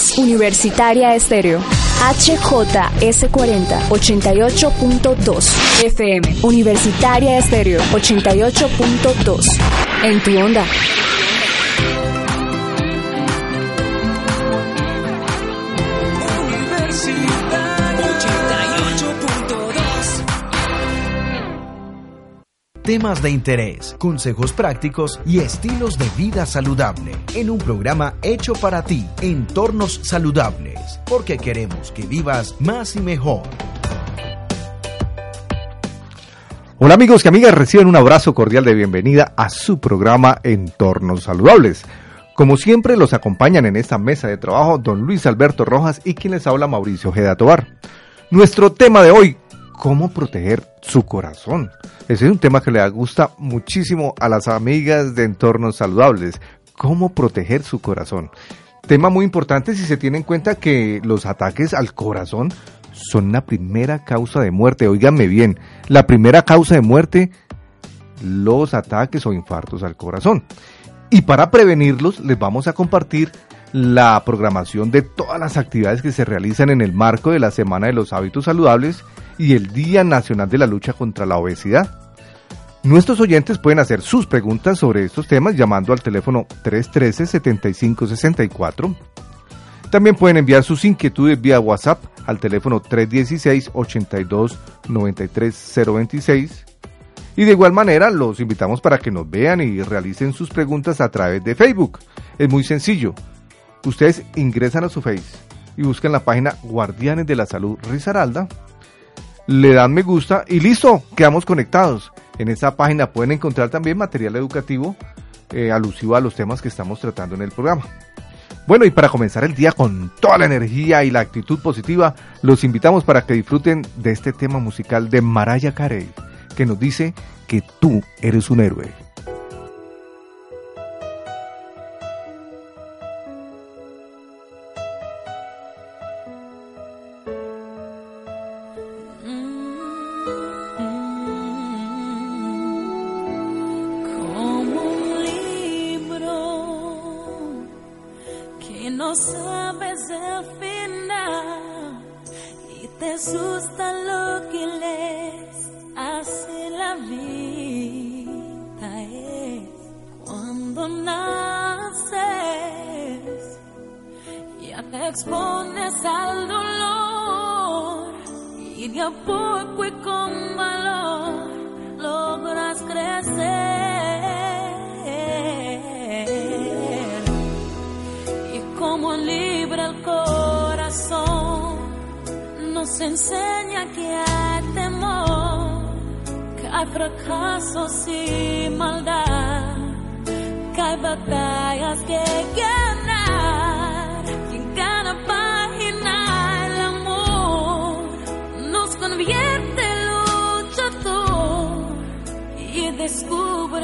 Escuchas Universitaria Estéreo. HJS40 88.2 FM. Universitaria Estéreo 88.2. En tu onda. Temas de interés, consejos prácticos y estilos de vida saludable en un programa hecho para ti, Entornos Saludables, porque queremos que vivas más y mejor. Hola amigos y amigas, reciben un abrazo cordial de bienvenida a su programa Entornos Saludables. Como siempre los acompañan en esta mesa de trabajo don Luis Alberto Rojas y quien les habla Mauricio Ojeda Tobar. Nuestro tema de hoy, cómo proteger su corazón. Ese es un tema que le gusta muchísimo a las amigas de entornos saludables. Cómo proteger su corazón. Tema muy importante si se tiene en cuenta que los ataques al corazón son la primera causa de muerte. Óiganme bien, la primera causa de muerte, los ataques o infartos al corazón. Y para prevenirlos les vamos a compartir la programación de todas las actividades que se realizan en el marco de la Semana de los Hábitos Saludables y el Día Nacional de la Lucha contra la Obesidad. Nuestros oyentes pueden hacer sus preguntas sobre estos temas llamando al teléfono 313-7564. También pueden enviar sus inquietudes vía WhatsApp al teléfono 316-82-93-026. Y de igual manera los invitamos para que nos vean y realicen sus preguntas a través de Facebook. Es muy sencillo. Ustedes ingresan a su Face y buscan la página Guardianes de la Salud Risaralda, le dan me gusta y listo, quedamos conectados. En esta página pueden encontrar también material educativo eh, alusivo a los temas que estamos tratando en el programa. Bueno, y para comenzar el día con toda la energía y la actitud positiva, los invitamos para que disfruten de este tema musical de Mariah Carey, que nos dice que tú eres un héroe. expones al dolor y de a poco y con valor logras crecer. Y como libre el corazón nos enseña que hay temor, que hay fracasos y maldad, que hay batallas que quieren.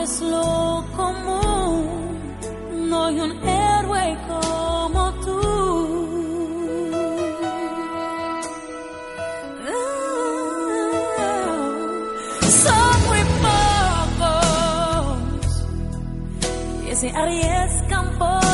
es lo común, no hay un héroe como tú. Son muy pocos que se arriesgan por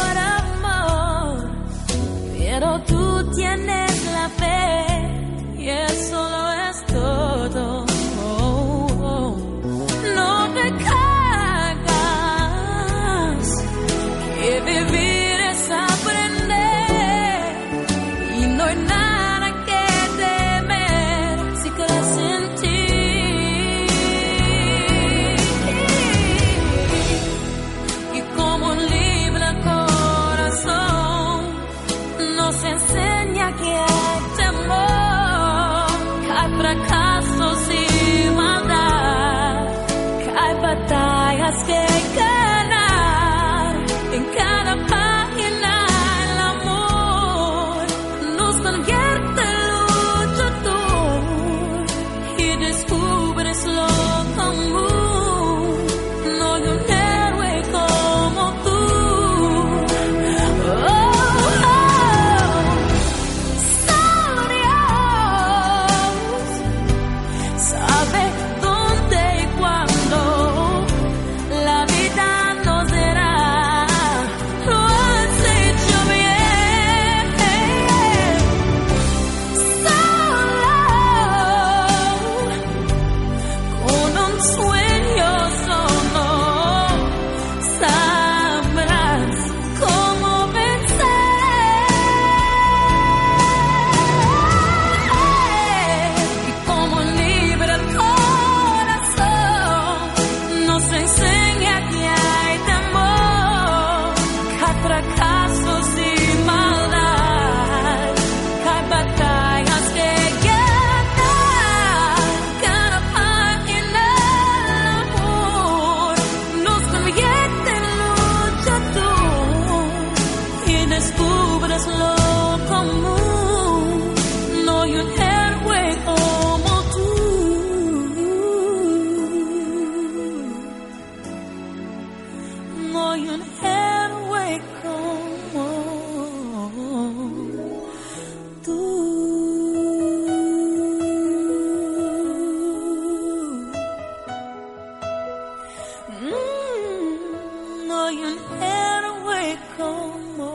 como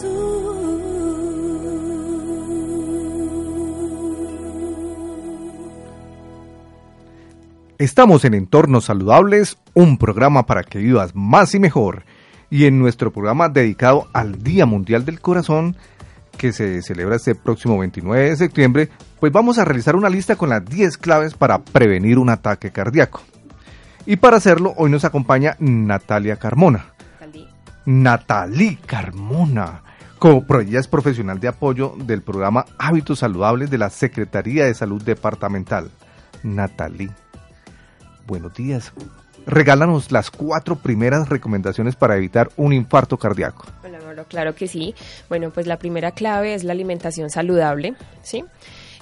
tú. Estamos en Entornos Saludables, un programa para que vivas más y mejor. Y en nuestro programa dedicado al Día Mundial del Corazón, que se celebra este próximo 29 de septiembre, pues vamos a realizar una lista con las 10 claves para prevenir un ataque cardíaco. Y para hacerlo, hoy nos acompaña Natalia Carmona. Natalie Carmona. Como ella es profesional de apoyo del programa Hábitos Saludables de la Secretaría de Salud Departamental. Natalie buenos días. Regálanos las cuatro primeras recomendaciones para evitar un infarto cardíaco. Hola, claro que sí. Bueno, pues la primera clave es la alimentación saludable, ¿sí?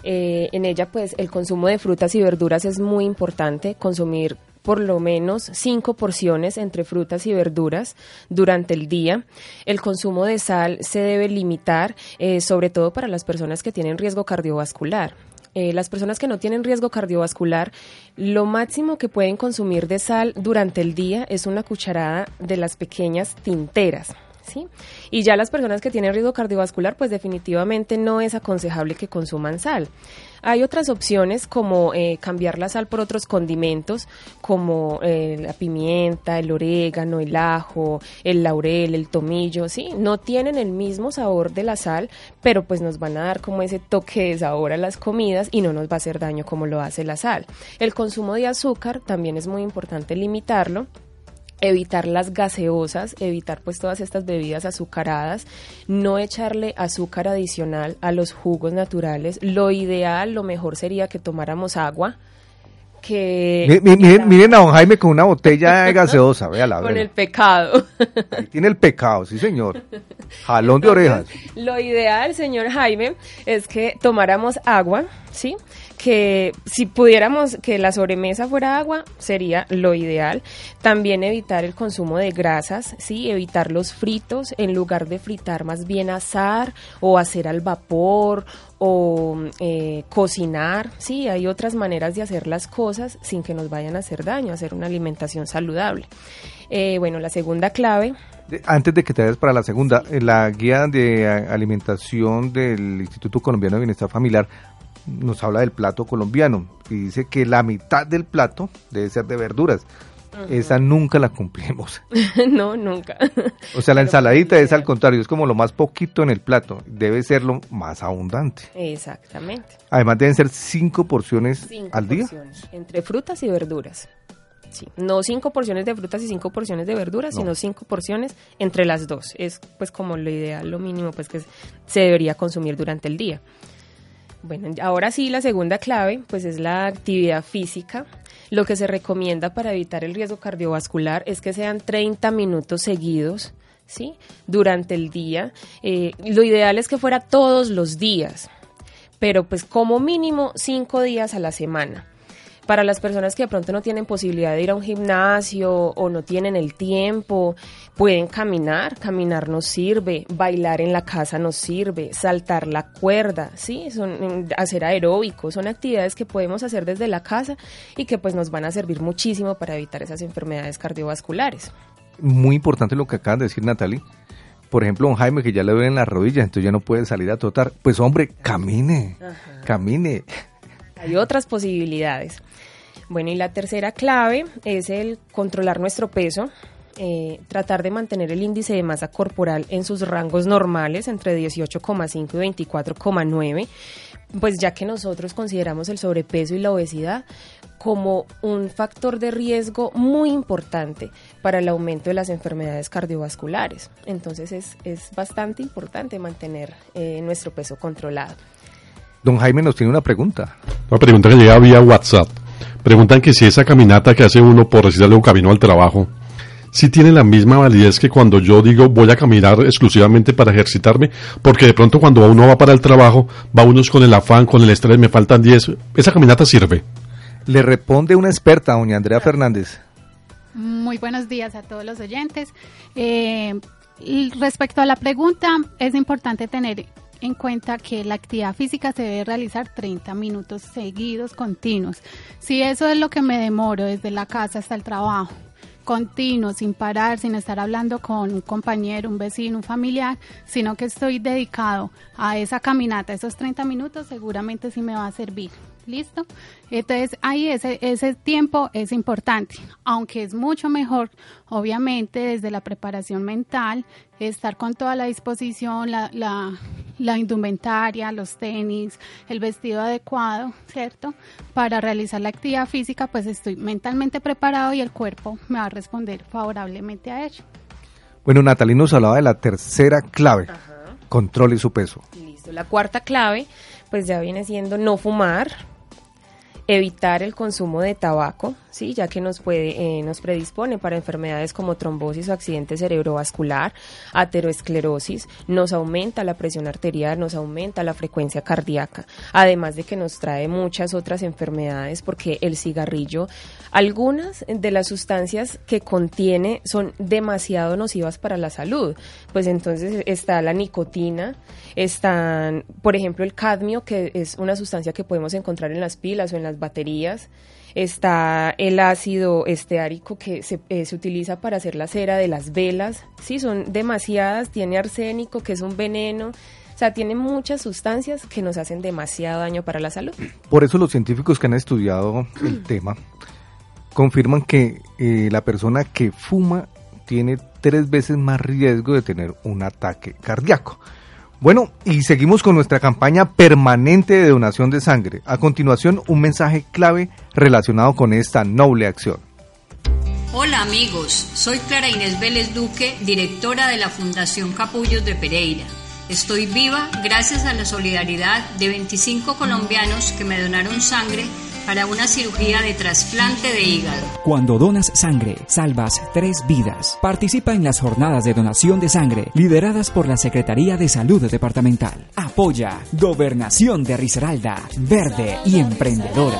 Eh, en ella, pues el consumo de frutas y verduras es muy importante, consumir por lo menos cinco porciones entre frutas y verduras durante el día. El consumo de sal se debe limitar, eh, sobre todo para las personas que tienen riesgo cardiovascular. Eh, las personas que no tienen riesgo cardiovascular, lo máximo que pueden consumir de sal durante el día es una cucharada de las pequeñas tinteras. ¿Sí? Y ya las personas que tienen riesgo cardiovascular, pues definitivamente no es aconsejable que consuman sal. Hay otras opciones como eh, cambiar la sal por otros condimentos como eh, la pimienta, el orégano, el ajo, el laurel, el tomillo, ¿sí? No tienen el mismo sabor de la sal, pero pues nos van a dar como ese toque de sabor a las comidas y no nos va a hacer daño como lo hace la sal. El consumo de azúcar también es muy importante limitarlo evitar las gaseosas, evitar pues todas estas bebidas azucaradas, no echarle azúcar adicional a los jugos naturales. Lo ideal, lo mejor sería que tomáramos agua. Que miren, a don Jaime con una botella de gaseosa, véala. Con el pecado. Ahí tiene el pecado, sí señor. Jalón de orejas. Lo ideal, señor Jaime, es que tomáramos agua, ¿sí? Que si pudiéramos que la sobremesa fuera agua, sería lo ideal. También evitar el consumo de grasas, ¿sí? Evitar los fritos, en lugar de fritar más bien asar o hacer al vapor o eh, cocinar, sí, hay otras maneras de hacer las cosas sin que nos vayan a hacer daño, hacer una alimentación saludable. Eh, bueno, la segunda clave antes de que te des para la segunda, la guía de alimentación del Instituto Colombiano de Bienestar Familiar nos habla del plato colombiano y dice que la mitad del plato debe ser de verduras. Esa nunca la cumplimos. no, nunca. O sea, la ensaladita es al contrario, es como lo más poquito en el plato, debe ser lo más abundante. Exactamente. Además deben ser cinco porciones al día. entre frutas y verduras. Sí, no cinco porciones de frutas y cinco porciones de verduras, sino cinco porciones entre las dos. Es pues como lo ideal, lo mínimo pues que se debería consumir durante el día. Bueno, ahora sí, la segunda clave, pues es la actividad física. Lo que se recomienda para evitar el riesgo cardiovascular es que sean 30 minutos seguidos, ¿sí? Durante el día. Eh, lo ideal es que fuera todos los días, pero pues como mínimo cinco días a la semana para las personas que de pronto no tienen posibilidad de ir a un gimnasio o no tienen el tiempo, pueden caminar, caminar nos sirve, bailar en la casa nos sirve, saltar la cuerda, sí, son mm, hacer aeróbico, son actividades que podemos hacer desde la casa y que pues nos van a servir muchísimo para evitar esas enfermedades cardiovasculares. Muy importante lo que acaba de decir Natalie. Por ejemplo, un Jaime que ya le duelen las rodillas, entonces ya no puede salir a trotar. Pues hombre, camine, camine. Hay otras posibilidades. Bueno, y la tercera clave es el controlar nuestro peso, eh, tratar de mantener el índice de masa corporal en sus rangos normales entre 18,5 y 24,9, pues ya que nosotros consideramos el sobrepeso y la obesidad como un factor de riesgo muy importante para el aumento de las enfermedades cardiovasculares. Entonces es, es bastante importante mantener eh, nuestro peso controlado. Don Jaime nos tiene una pregunta. Una pregunta que llega vía WhatsApp. Preguntan que si esa caminata que hace uno por decirle un camino al trabajo, si tiene la misma validez que cuando yo digo voy a caminar exclusivamente para ejercitarme, porque de pronto cuando uno va para el trabajo, va uno con el afán, con el estrés, me faltan 10, ¿esa caminata sirve? Le responde una experta, doña Andrea Fernández. Muy buenos días a todos los oyentes. Eh, respecto a la pregunta, es importante tener en cuenta que la actividad física se debe realizar 30 minutos seguidos, continuos. Si eso es lo que me demoro desde la casa hasta el trabajo, continuo, sin parar, sin estar hablando con un compañero, un vecino, un familiar, sino que estoy dedicado a esa caminata, esos 30 minutos, seguramente sí me va a servir. ¿Listo? Entonces ahí ese, ese tiempo es importante, aunque es mucho mejor, obviamente, desde la preparación mental, estar con toda la disposición, la, la, la indumentaria, los tenis, el vestido adecuado, ¿cierto? Para realizar la actividad física, pues estoy mentalmente preparado y el cuerpo me va a responder favorablemente a ello. Bueno, Natalie nos hablaba de la tercera clave, controle su peso. Listo. La cuarta clave, pues ya viene siendo no fumar, evitar el consumo de tabaco, sí, ya que nos puede, eh, nos predispone para enfermedades como trombosis o accidente cerebrovascular, ateroesclerosis, nos aumenta la presión arterial, nos aumenta la frecuencia cardíaca, además de que nos trae muchas otras enfermedades porque el cigarrillo, algunas de las sustancias que contiene son demasiado nocivas para la salud, pues entonces está la nicotina, están, por ejemplo, el cadmio, que es una sustancia que podemos encontrar en las pilas o en las baterías, está el ácido esteárico que se, eh, se, utiliza para hacer la cera de las velas, sí, son demasiadas, tiene arsénico que es un veneno, o sea, tiene muchas sustancias que nos hacen demasiado daño para la salud. Por eso los científicos que han estudiado el tema confirman que eh, la persona que fuma tiene tres veces más riesgo de tener un ataque cardíaco. Bueno, y seguimos con nuestra campaña permanente de donación de sangre. A continuación, un mensaje clave relacionado con esta noble acción. Hola amigos, soy Clara Inés Vélez Duque, directora de la Fundación Capullos de Pereira. Estoy viva gracias a la solidaridad de 25 colombianos que me donaron sangre para una cirugía de trasplante de hígado. Cuando donas sangre, salvas tres vidas. Participa en las jornadas de donación de sangre lideradas por la Secretaría de Salud Departamental. Apoya Gobernación de Risaralda, verde y emprendedora.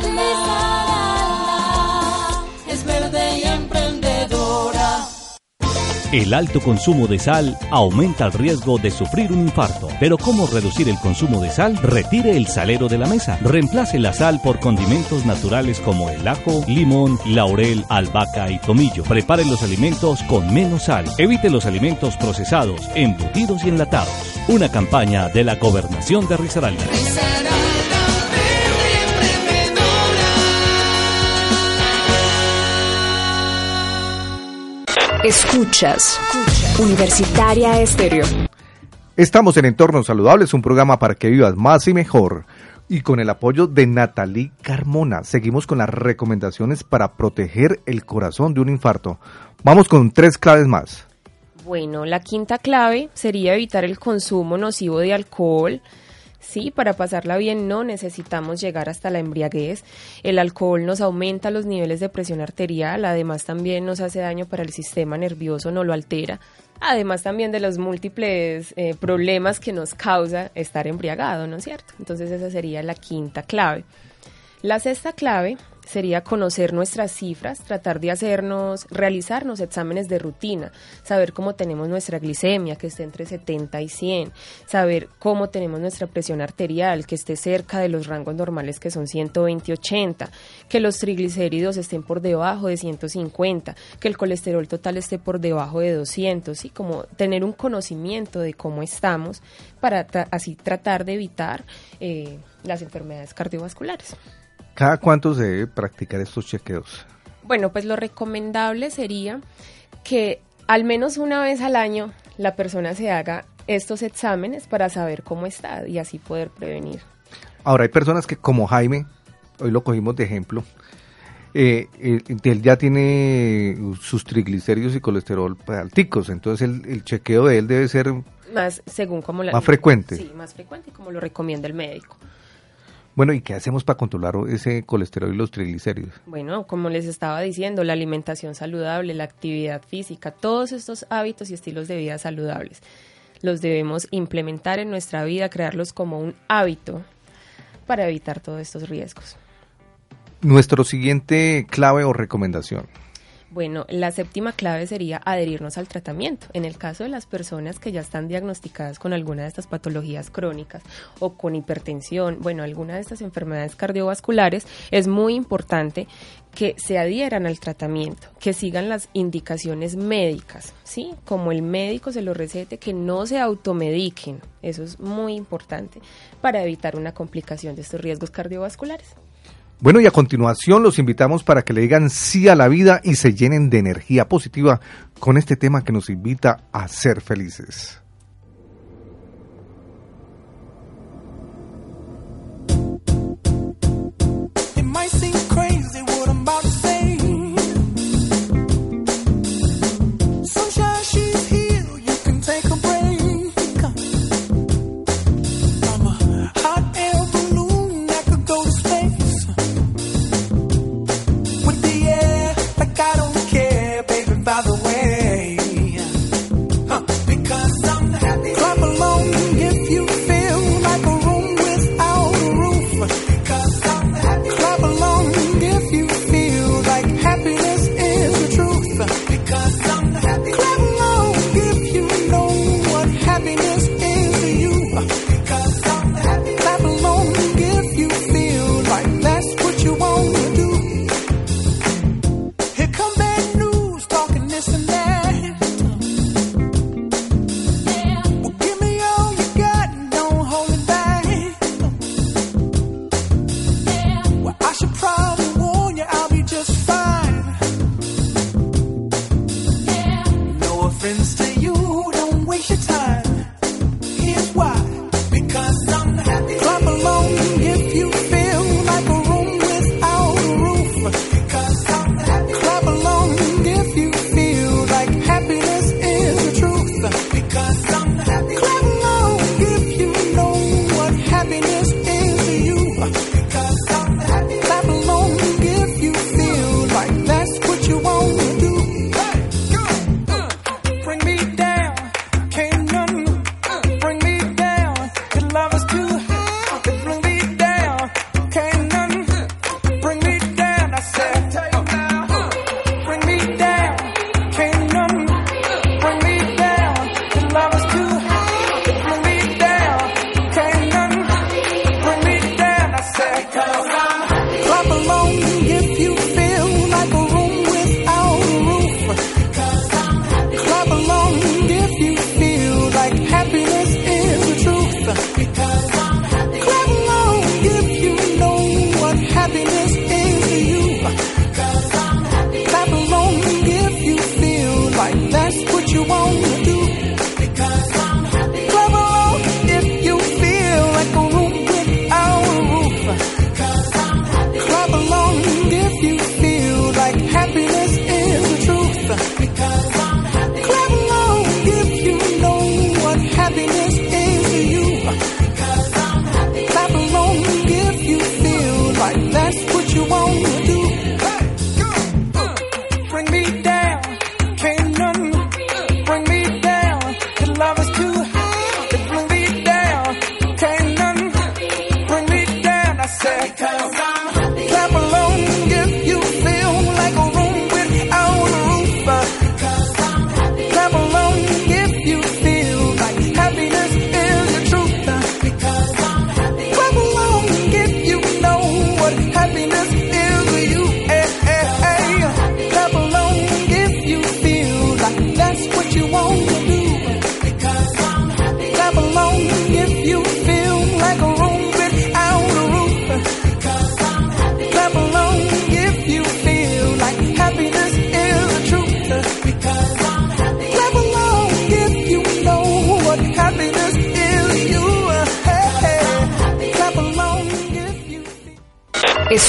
El alto consumo de sal aumenta el riesgo de sufrir un infarto. Pero ¿cómo reducir el consumo de sal? Retire el salero de la mesa. Reemplace la sal por condimentos naturales como el ajo, limón, laurel, albahaca y tomillo. Prepare los alimentos con menos sal. Evite los alimentos procesados, embutidos y enlatados. Una campaña de la Gobernación de Risaralda. Escuchas Universitaria Estéreo. Estamos en Entornos Saludables, un programa para que vivas más y mejor. Y con el apoyo de Natalie Carmona, seguimos con las recomendaciones para proteger el corazón de un infarto. Vamos con tres claves más. Bueno, la quinta clave sería evitar el consumo nocivo de alcohol, Sí, para pasarla bien no necesitamos llegar hasta la embriaguez. El alcohol nos aumenta los niveles de presión arterial, además también nos hace daño para el sistema nervioso, no lo altera. Además también de los múltiples eh, problemas que nos causa estar embriagado, ¿no es cierto? Entonces esa sería la quinta clave. La sexta clave sería conocer nuestras cifras, tratar de hacernos, realizarnos exámenes de rutina, saber cómo tenemos nuestra glicemia, que esté entre 70 y 100, saber cómo tenemos nuestra presión arterial, que esté cerca de los rangos normales que son 120 y 80, que los triglicéridos estén por debajo de 150, que el colesterol total esté por debajo de 200, y como tener un conocimiento de cómo estamos para así tratar de evitar eh, las enfermedades cardiovasculares. ¿Cada cuánto se debe practicar estos chequeos? Bueno, pues lo recomendable sería que al menos una vez al año la persona se haga estos exámenes para saber cómo está y así poder prevenir. Ahora, hay personas que como Jaime, hoy lo cogimos de ejemplo, eh, él, ya tiene sus triglicéridos y colesterol alticos, entonces el, el, chequeo de él debe ser más según como la, más frecuente. Sí, más frecuente como lo recomienda el médico. Bueno, ¿y qué hacemos para controlar ese colesterol y los triglicéridos? Bueno, como les estaba diciendo, la alimentación saludable, la actividad física, todos estos hábitos y estilos de vida saludables los debemos implementar en nuestra vida, crearlos como un hábito para evitar todos estos riesgos. Nuestro siguiente clave o recomendación. Bueno, la séptima clave sería adherirnos al tratamiento. En el caso de las personas que ya están diagnosticadas con alguna de estas patologías crónicas o con hipertensión, bueno, alguna de estas enfermedades cardiovasculares, es muy importante que se adhieran al tratamiento, que sigan las indicaciones médicas, ¿sí? Como el médico se lo recete, que no se automediquen. Eso es muy importante para evitar una complicación de estos riesgos cardiovasculares. Bueno, y a continuación los invitamos para que le digan sí a la vida y se llenen de energía positiva con este tema que nos invita a ser felices.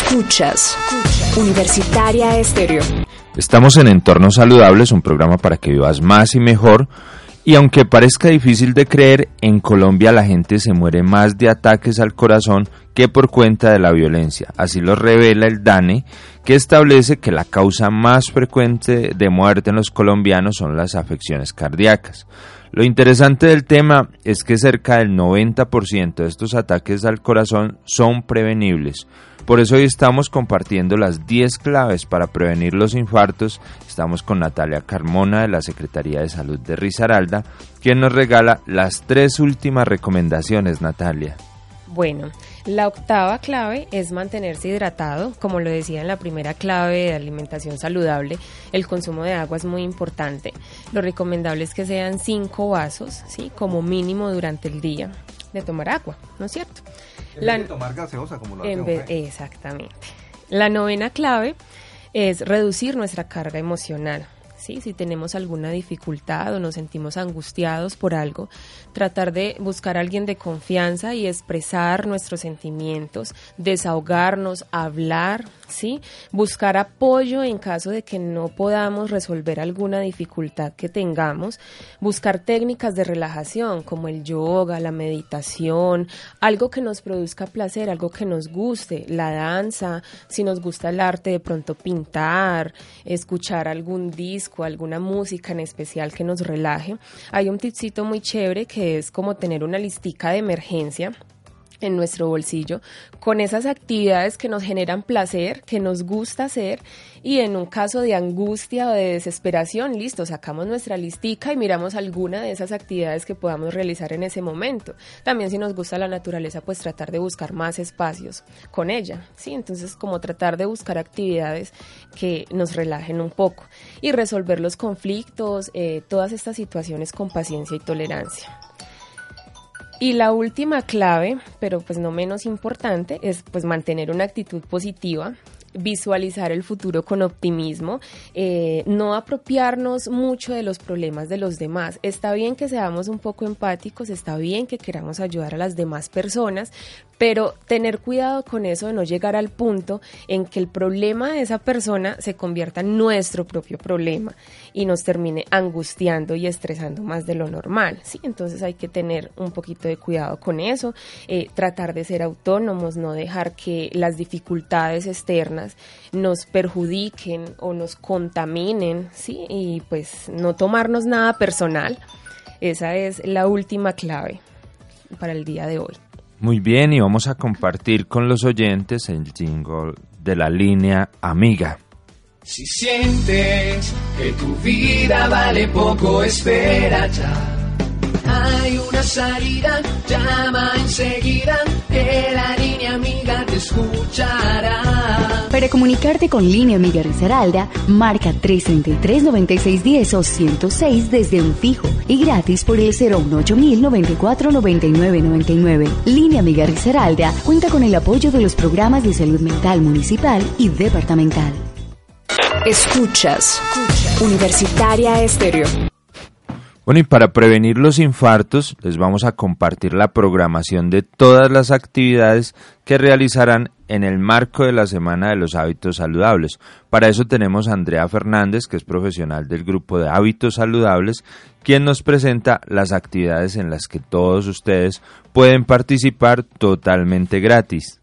Escuchas Universitaria Estéreo. Estamos en Entornos Saludables, un programa para que vivas más y mejor. Y aunque parezca difícil de creer, en Colombia la gente se muere más de ataques al corazón que por cuenta de la violencia. Así lo revela el DANE, que establece que la causa más frecuente de muerte en los colombianos son las afecciones cardíacas. Lo interesante del tema es que cerca del 90% de estos ataques al corazón son prevenibles. Por eso hoy estamos compartiendo las 10 claves para prevenir los infartos. Estamos con Natalia Carmona de la Secretaría de Salud de Risaralda, quien nos regala las tres últimas recomendaciones, Natalia. Bueno, la octava clave es mantenerse hidratado. Como lo decía en la primera clave de alimentación saludable, el consumo de agua es muy importante. Lo recomendable es que sean cinco vasos, ¿sí? como mínimo durante el día. De tomar agua, ¿no es cierto? En vez de tomar gaseosa como lo en vez-. Exactamente. La novena clave es reducir nuestra carga emocional. ¿Sí? Si tenemos alguna dificultad o nos sentimos angustiados por algo, tratar de buscar a alguien de confianza y expresar nuestros sentimientos, desahogarnos, hablar, ¿sí? buscar apoyo en caso de que no podamos resolver alguna dificultad que tengamos, buscar técnicas de relajación como el yoga, la meditación, algo que nos produzca placer, algo que nos guste, la danza, si nos gusta el arte, de pronto pintar, escuchar algún disco, alguna música en especial que nos relaje. Hay un tipcito muy chévere que es como tener una listica de emergencia en nuestro bolsillo con esas actividades que nos generan placer, que nos gusta hacer y en un caso de angustia o de desesperación, listo, sacamos nuestra listica y miramos alguna de esas actividades que podamos realizar en ese momento. También si nos gusta la naturaleza, pues tratar de buscar más espacios con ella, ¿sí? Entonces como tratar de buscar actividades que nos relajen un poco y resolver los conflictos, eh, todas estas situaciones con paciencia y tolerancia. Y la última clave, pero pues no menos importante, es pues mantener una actitud positiva, visualizar el futuro con optimismo, eh, no apropiarnos mucho de los problemas de los demás. Está bien que seamos un poco empáticos, está bien que queramos ayudar a las demás personas, pero tener cuidado con eso de no llegar al punto en que el problema de esa persona se convierta en nuestro propio problema y nos termine angustiando y estresando más de lo normal. ¿sí? Entonces hay que tener un poquito de cuidado con eso, eh, tratar de ser autónomos, no dejar que las dificultades externas nos perjudiquen o nos contaminen, ¿sí? y pues no tomarnos nada personal. Esa es la última clave para el día de hoy. Muy bien, y vamos a compartir con los oyentes el jingle de la línea Amiga. Si sientes que tu vida vale poco, espera ya. Hay una salida, llama enseguida, que la línea amiga te escuchará. Para comunicarte con Línea Amiga Risaralda, marca 333-9610 o 106 desde un fijo y gratis por el 018-949999. Línea Amiga Risaralda cuenta con el apoyo de los programas de salud mental municipal y departamental. Escuchas Universitaria Estéreo. Bueno, y para prevenir los infartos, les vamos a compartir la programación de todas las actividades que realizarán en el marco de la Semana de los Hábitos Saludables. Para eso tenemos a Andrea Fernández, que es profesional del grupo de Hábitos Saludables, quien nos presenta las actividades en las que todos ustedes pueden participar totalmente gratis.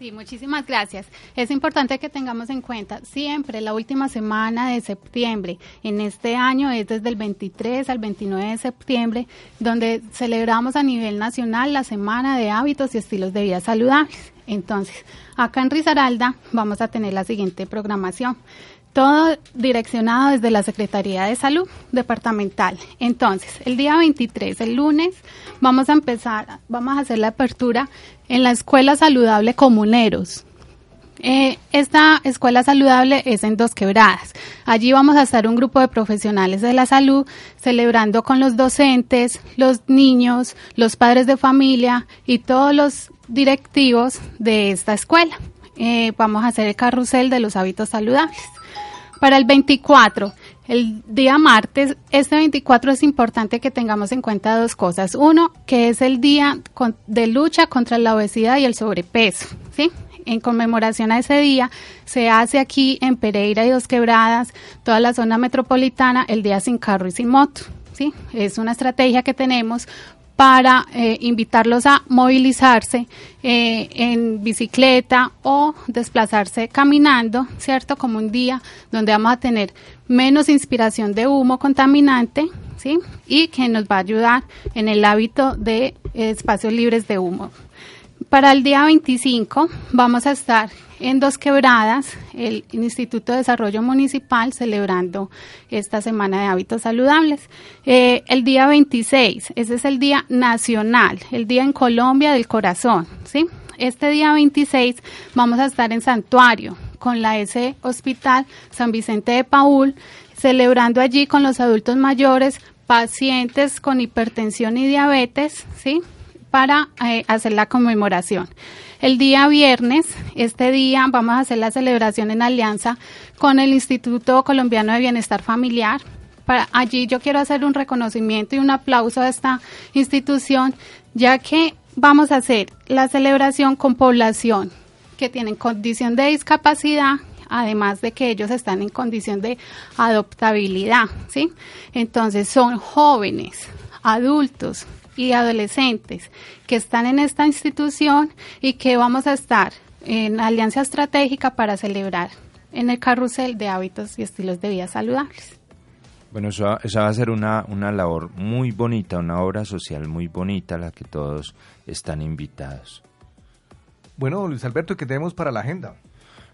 Sí, muchísimas gracias. Es importante que tengamos en cuenta siempre la última semana de septiembre. En este año es desde el 23 al 29 de septiembre, donde celebramos a nivel nacional la Semana de Hábitos y Estilos de Vida Saludables. Entonces, acá en Risaralda vamos a tener la siguiente programación. Todo direccionado desde la Secretaría de Salud Departamental. Entonces, el día 23, el lunes, vamos a empezar, vamos a hacer la apertura en la Escuela Saludable Comuneros. Eh, esta escuela saludable es en Dos Quebradas. Allí vamos a estar un grupo de profesionales de la salud celebrando con los docentes, los niños, los padres de familia y todos los directivos de esta escuela. Eh, vamos a hacer el carrusel de los hábitos saludables. Para el 24, el día martes, este 24 es importante que tengamos en cuenta dos cosas. Uno, que es el día de lucha contra la obesidad y el sobrepeso, ¿sí? En conmemoración a ese día, se hace aquí en Pereira y Dos Quebradas, toda la zona metropolitana, el día sin carro y sin moto, ¿sí? Es una estrategia que tenemos para eh, invitarlos a movilizarse eh, en bicicleta o desplazarse caminando, ¿cierto? Como un día donde vamos a tener menos inspiración de humo contaminante, ¿sí? Y que nos va a ayudar en el hábito de espacios libres de humo. Para el día 25 vamos a estar en Dos Quebradas, el Instituto de Desarrollo Municipal, celebrando esta Semana de Hábitos Saludables. Eh, el día 26, ese es el Día Nacional, el Día en Colombia del Corazón, ¿sí? Este día 26 vamos a estar en Santuario con la S Hospital San Vicente de Paul, celebrando allí con los adultos mayores, pacientes con hipertensión y diabetes, ¿sí? Para eh, hacer la conmemoración. El día viernes, este día, vamos a hacer la celebración en alianza con el Instituto Colombiano de Bienestar Familiar. Para, allí yo quiero hacer un reconocimiento y un aplauso a esta institución, ya que vamos a hacer la celebración con población que tienen condición de discapacidad, además de que ellos están en condición de adoptabilidad, ¿sí? Entonces son jóvenes, adultos y adolescentes que están en esta institución y que vamos a estar en alianza estratégica para celebrar en el carrusel de hábitos y estilos de vida saludables. Bueno, eso, esa va a ser una, una labor muy bonita, una obra social muy bonita a la que todos están invitados. Bueno, Luis Alberto, ¿qué tenemos para la agenda?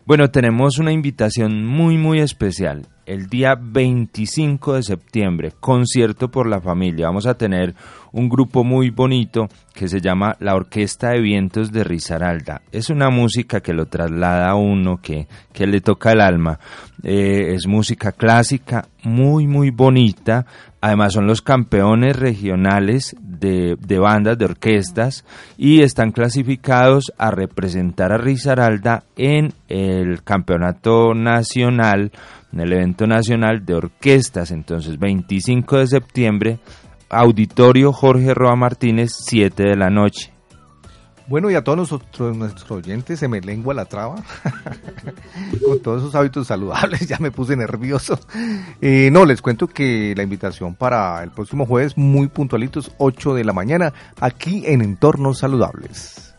Bueno, tenemos una invitación muy, muy especial. El día 25 de septiembre, concierto por la familia. Vamos a tener un grupo muy bonito que se llama la Orquesta de Vientos de Risaralda. Es una música que lo traslada a uno, que, que le toca el alma. Eh, es música clásica, muy, muy bonita. Además son los campeones regionales de, de, bandas, de orquestas, y están clasificados a representar a Risaralda en el campeonato nacional, en el evento nacional de orquestas. Entonces, 25 de septiembre, Auditorio Jorge Roa Martínez, 7 de la noche. Bueno, y a todos nosotros, nuestros oyentes se me lengua la traba con todos esos hábitos saludables, ya me puse nervioso. Eh, no, les cuento que la invitación para el próximo jueves, muy puntualitos, 8 de la mañana, aquí en Entornos Saludables.